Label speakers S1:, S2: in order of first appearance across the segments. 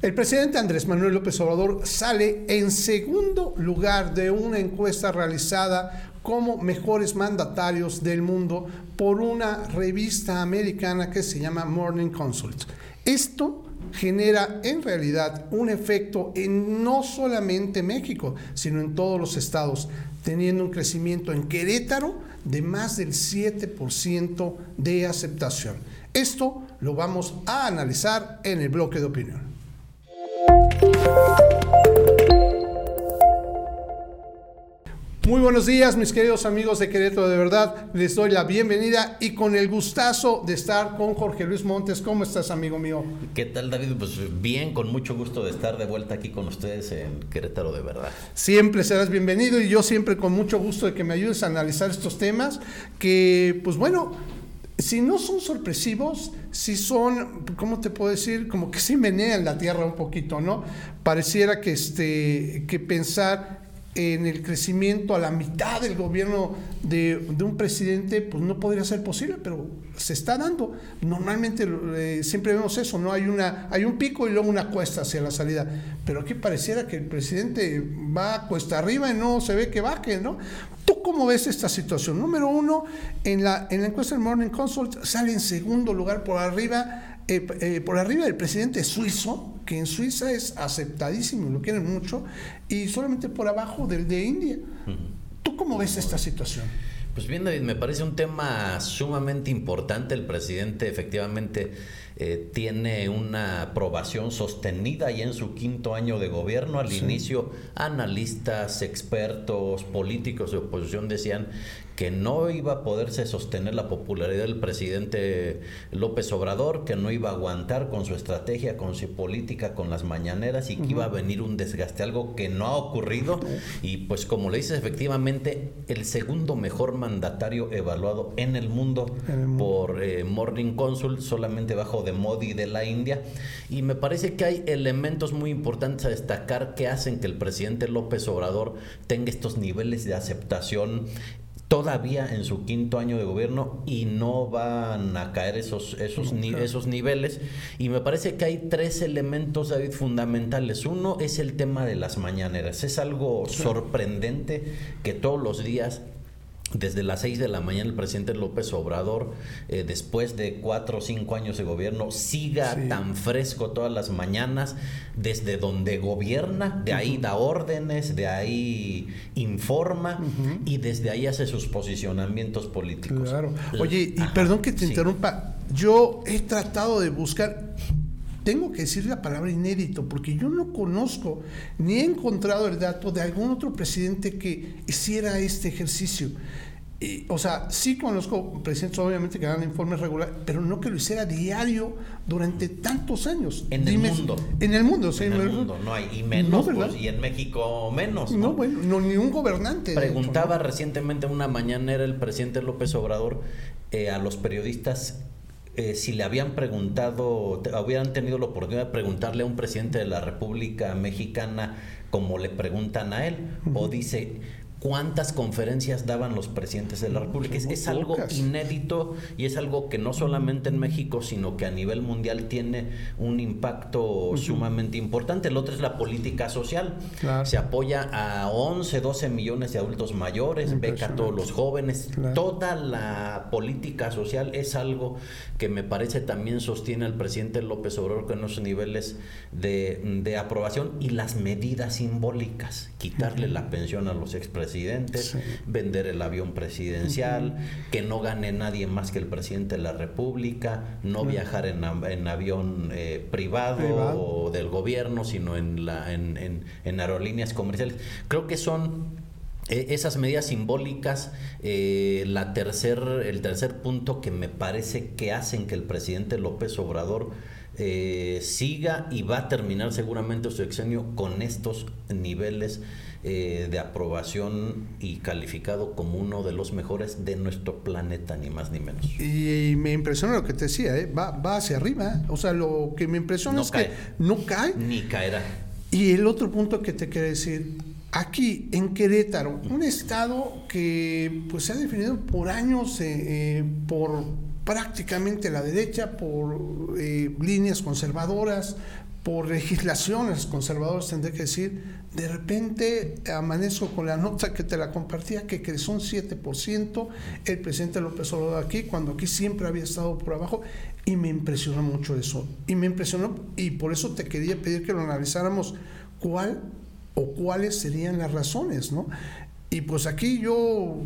S1: El presidente Andrés Manuel López Obrador sale en segundo lugar de una encuesta realizada como mejores mandatarios del mundo por una revista americana que se llama Morning Consult. Esto genera en realidad un efecto en no solamente México, sino en todos los estados, teniendo un crecimiento en Querétaro de más del 7% de aceptación. Esto lo vamos a analizar en el bloque de opinión. Muy buenos días, mis queridos amigos de Querétaro, de verdad les doy la bienvenida y con el gustazo de estar con Jorge Luis Montes. ¿Cómo estás, amigo mío?
S2: ¿Qué tal, David? Pues bien, con mucho gusto de estar de vuelta aquí con ustedes en Querétaro, de verdad.
S1: Siempre serás bienvenido y yo siempre con mucho gusto de que me ayudes a analizar estos temas que, pues bueno, si no son sorpresivos, si son, ¿cómo te puedo decir? Como que sí menean la tierra un poquito, ¿no? Pareciera que, este, que pensar en el crecimiento a la mitad del gobierno de, un presidente, pues no podría ser posible, pero se está dando. Normalmente eh, siempre vemos eso, ¿no? Hay, una, hay un pico y luego una cuesta hacia la salida. Pero aquí pareciera que el presidente va cuesta arriba y no se ve que baje, ¿no? ¿Tú cómo ves esta situación? Número uno, en la, en la encuesta del Morning Consult sale en segundo lugar por arriba eh, eh, por arriba del presidente suizo, que en Suiza es aceptadísimo, lo quieren mucho, y solamente por abajo del de India. ¿Tú cómo ves esta situación?
S2: Pues bien, David, me parece un tema sumamente importante. El presidente efectivamente eh, tiene una aprobación sostenida y en su quinto año de gobierno. Al inicio, analistas, expertos, políticos de oposición decían que no iba a poderse sostener la popularidad del presidente López Obrador, que no iba a aguantar con su estrategia, con su política, con las mañaneras y que iba a venir un desgaste, algo que no ha ocurrido. Y pues como le dices, efectivamente, el segundo mejor mandatario evaluado en el mundo, por eh, Morning Consult, solamente bajo de Modi de la India. Y me parece que hay elementos muy importantes a destacar que hacen que el presidente López Obrador tenga estos niveles de aceptación todavía en su quinto año de gobierno y no van a caer esos, esos, esos niveles. Y me parece que hay tres elementos, David, fundamentales. Uno es el tema de las mañaneras. Es algo sorprendente que todos los días desde las 6 de la mañana el presidente López Obrador, eh, después de cuatro o cinco años de gobierno, siga tan fresco todas las mañanas, desde donde gobierna, de ahí da órdenes, de ahí informa y desde ahí hace sus posicionamientos políticos.
S1: Claro. Oye, y perdón que te interrumpa, yo he tratado de buscar tengo que decir la palabra inédito, porque yo no conozco ni he encontrado el dato de algún otro presidente que hiciera este ejercicio. o sea, sí conozco presidentes obviamente que dan informes regulares, pero no que lo hiciera diario durante tantos años.
S2: En el mundo.
S1: En el mundo, sí.
S2: En el mundo, no hay. Y menos, pues, y en México menos.
S1: No, bueno, no, ni un gobernante.
S2: Preguntaba recientemente una mañanera el presidente López Obrador eh, a los periodistas eh, si le habían preguntado, hubieran tenido la oportunidad de preguntarle a un presidente de la República Mexicana como le preguntan a él, o dice, cuántas conferencias daban los presidentes de la República. Es, algo inédito y es algo que no solamente en México, sino que a nivel mundial tiene un impacto sumamente importante. El otro es la política social. Se apoya a 11, 12 millones de adultos mayores, beca a todos los jóvenes. Toda la política social es algo que me parece también sostiene al presidente López Obrador con esos niveles de, aprobación y las medidas simbólicas. Quitarle la pensión a los expresidentes presidentes, vender el avión presidencial, que no gane nadie más que el presidente de la República, no viajar en, avión eh, privado, o del gobierno, sino en, la, en, aerolíneas comerciales. Creo que son eh, esas medidas simbólicas, eh, la tercer, el tercer punto que me parece que hacen que el presidente López Obrador siga y va a terminar seguramente su exenio con estos niveles eh, de aprobación y calificado como uno de los mejores de nuestro planeta, ni más ni menos.
S1: Y, me impresiona lo que te decía, ¿eh? va, va hacia arriba. O sea, lo que me impresiona es que no cae.
S2: Ni caerá.
S1: Y el otro punto que te quiero decir, aquí en Querétaro, un estado que pues se ha definido por años eh, por prácticamente la derecha, por líneas conservadoras, por legislaciones conservadores, tendré que decir, de repente amanezco con la nota que te la compartía, que creció un 7% el presidente López Obrador aquí, cuando aquí siempre había estado por abajo, y me impresionó mucho eso. Y me impresionó, y por eso te quería pedir que lo analizáramos, cuál o cuáles serían las razones, ¿no? Y pues aquí yo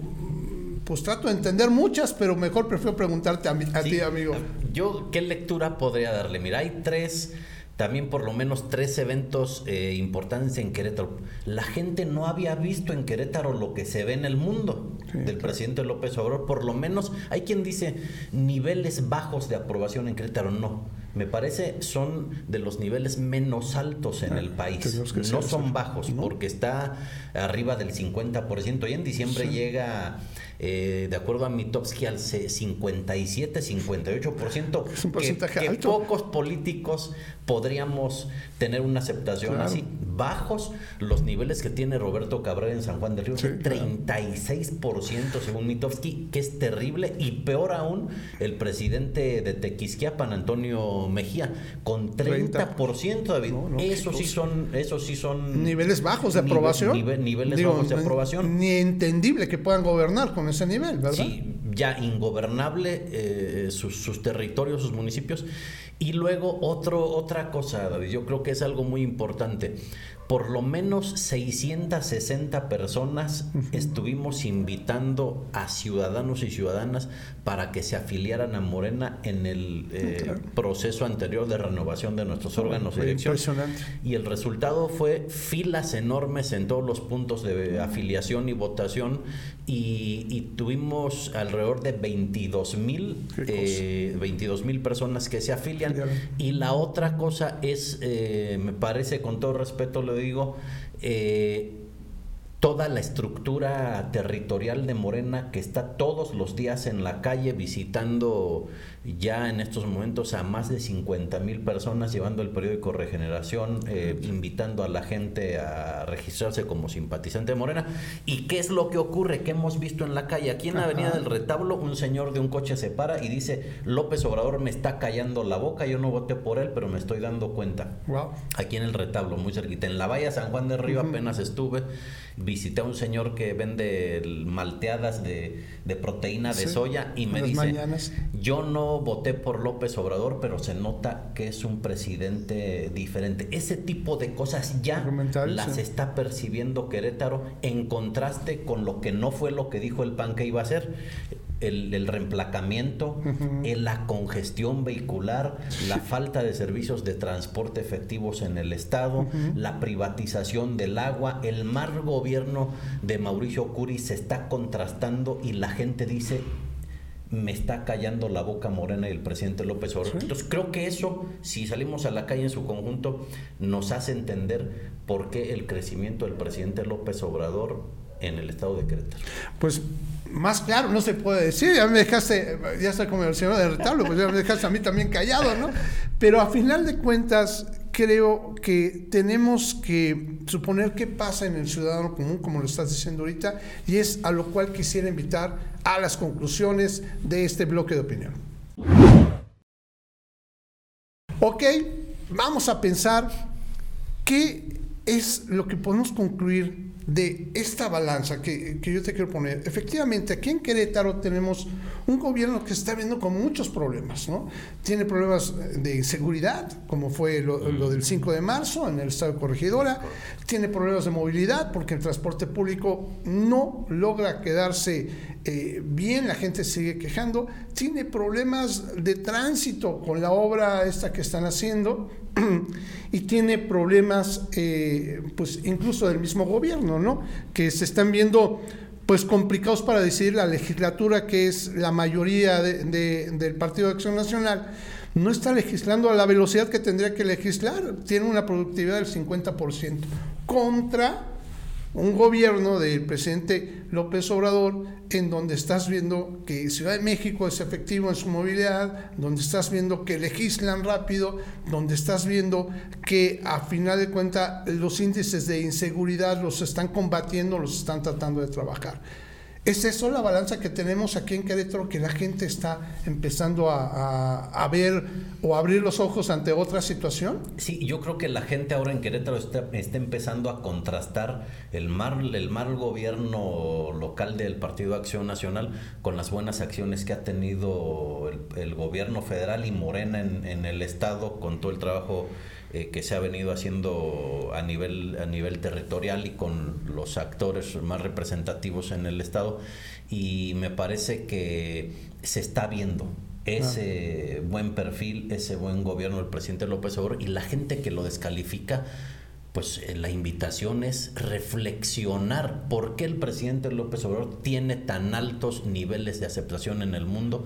S1: pues trato de entender muchas, pero mejor prefiero preguntarte a, ti, amigo.
S2: Yo, ¿qué lectura podría darle? Mira, hay tres también por lo menos tres eventos eh, importantes en Querétaro. La gente no había visto en Querétaro lo que se ve en el mundo del presidente López Obrador. Por lo menos hay quien dice niveles bajos de aprobación en Querétaro. No, me parece son de los niveles menos altos en el ah, país. No son bajos porque está arriba del 50%. Y en diciembre llega eh, de acuerdo a Mitowski, al 57, 58%. Es un porcentaje que, que pocos políticos podríamos tener una aceptación así. Bajos los niveles que tiene Roberto Cabrera en San Juan del Río, 36% según Mitowski, que es terrible. Y peor aún, el presidente de Tequisquiapan, Antonio Mejía, con 30%, David. eso sí son, eso sí son
S1: niveles bajos de aprobación.
S2: niveles bajos de aprobación.
S1: Ni entendible que puedan gobernar con ese nivel, ¿verdad?
S2: Sí, ya ingobernable eh, sus, territorios, sus municipios. Y luego otro, otra cosa, David, yo creo que es algo muy importante. Por lo menos 660 personas estuvimos invitando a ciudadanos y ciudadanas para que se afiliaran a Morena en el eh, proceso anterior de renovación de nuestros órganos de dirección. Y el resultado fue filas enormes en todos los puntos de afiliación y votación y, tuvimos alrededor de 22 mil eh, mil personas que se afilian. Y la otra cosa es, eh, me parece con todo respeto lo digo, eh, toda la estructura territorial de Morena que está todos los días en la calle visitando ya en estos momentos a más de 50 mil personas llevando el periódico Regeneración, eh, invitando a la gente a registrarse como simpatizante de Morena. ¿Y qué es lo que ocurre? ¿Qué hemos visto en la calle? Aquí en la Avenida del Retablo, un señor de un coche se para y dice, López Obrador me está callando la boca, yo no voté por él, pero me estoy dando cuenta. Aquí en el Retablo, muy cerquita. En la valla San Juan de Río apenas estuve visité a un señor que vende malteadas de, proteína de soya y me dice, yo no voté por López Obrador, pero se nota que es un presidente diferente. Ese tipo de cosas ya las está percibiendo Querétaro en contraste con lo que no fue lo que dijo el PAN que iba a hacer. El, reemplacamiento, la congestión vehicular, la falta de servicios de transporte efectivos en el Estado, la privatización del agua, el mal gobierno de Mauricio Curi se está contrastando y la gente dice me está callando la boca Morena y el presidente López Obrador. Entonces creo que eso, si salimos a la calle en su conjunto, nos hace entender por qué el crecimiento del presidente López Obrador en el estado de Querétaro.
S1: Pues más claro no se puede decir, ya me dejaste, ya está como el señor de retablo, pues ya me dejaste a mí también callado, ¿no? Pero a final de cuentas, creo que tenemos que suponer qué pasa en el ciudadano común, como lo estás diciendo ahorita, y es a lo cual quisiera invitar a las conclusiones de este bloque de opinión. Ok, vamos a pensar qué es lo que podemos concluir de esta balanza que, yo te quiero poner. Efectivamente, aquí en Querétaro tenemos un gobierno que está viendo con muchos problemas, ¿no? Tiene problemas de inseguridad, como fue lo, del 5 de marzo en el estado de Corregidora, tiene problemas de movilidad porque el transporte público no logra quedarse eh, bien, la gente sigue quejando, tiene problemas de tránsito con la obra esta que están haciendo y tiene problemas, eh, pues incluso del mismo gobierno, ¿no? Que se están viendo pues complicados para decidir la legislatura, que es la mayoría del Partido de Acción Nacional, no está legislando a la velocidad que tendría que legislar, tiene una productividad del 50%, contra un gobierno del presidente López Obrador en donde estás viendo que Ciudad de México es efectivo en su movilidad, donde estás viendo que legislan rápido, donde estás viendo que a final de cuentas los índices de inseguridad los están combatiendo, los están tratando de trabajar. ¿Es eso la balanza que tenemos aquí en Querétaro, que la gente está empezando a, ver o abrir los ojos ante otra situación?
S2: Sí, yo creo que la gente ahora en Querétaro está, está empezando a contrastar el mal, el mal gobierno local del Partido Acción Nacional con las buenas acciones que ha tenido el, gobierno federal y Morena en, en el Estado con todo el trabajo eh, que se ha venido haciendo a nivel, a nivel territorial y con los actores más representativos en el Estado. Y me parece que se está viendo ese buen perfil, ese buen gobierno del presidente López Obrador y la gente que lo descalifica pues eh, la invitación es reflexionar por qué el presidente López Obrador tiene tan altos niveles de aceptación en el mundo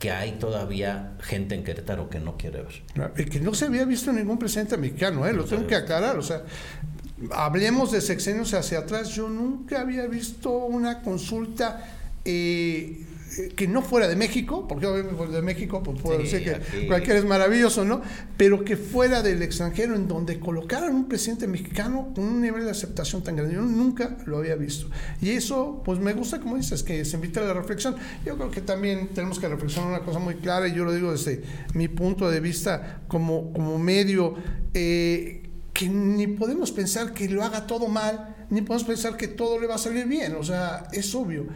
S2: que hay todavía gente en Querétaro que no quiere ver.
S1: Y que no se había visto ningún presidente mexicano, ¿eh? lo tengo que aclarar. O sea, hablemos de sexenios hacia atrás. Yo nunca había visto una consulta eh, que no fuera de México, porque obviamente de México pues puedo decir que cualquiera es maravilloso, ¿no? Pero que fuera del extranjero, en donde colocaran un presidente mexicano con un nivel de aceptación tan grande. Yo nunca lo había visto. Y eso, pues me gusta, como dices, que se invita a la reflexión. Yo creo que también tenemos que reflexionar una cosa muy clara, y yo lo digo desde mi punto de vista como, como medio, eh, que ni podemos pensar que lo haga todo mal, ni podemos pensar que todo le va a salir bien. O sea, es obvio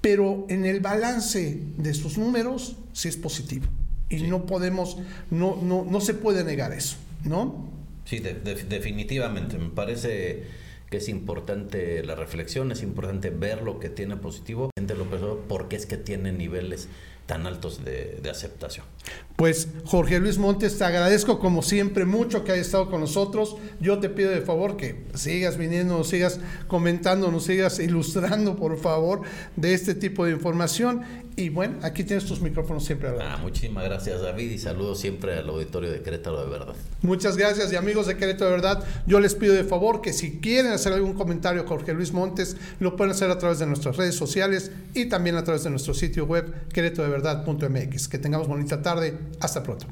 S1: pero en el balance de sus números sí es positivo. Y no podemos, no, no, no se puede negar eso, ¿no?
S2: Sí, definitivamente. Me parece que es importante la reflexión, es importante ver lo que tiene positivo, porque es que tiene niveles tan altos de, aceptación.
S1: Pues Jorge Luis Montes, te agradezco como siempre mucho que hayas estado con nosotros. Yo te pido de favor que sigas viniendo, nos sigas comentando, nos sigas ilustrando, por favor, de este tipo de información. Y bueno, aquí tienes tus micrófonos siempre
S2: Ah, muchísimas gracias, David, y saludos siempre al auditorio de Querétaro de Verdad.
S1: Muchas gracias, y amigos de Querétaro de Verdad, yo les pido de favor que si quieren hacer algún comentario a Jorge Luis Montes, lo pueden hacer a través de nuestras redes sociales y también a través de nuestro sitio web querétaro de verdad.mx. Que tengamos bonita tarde. Hasta pronto.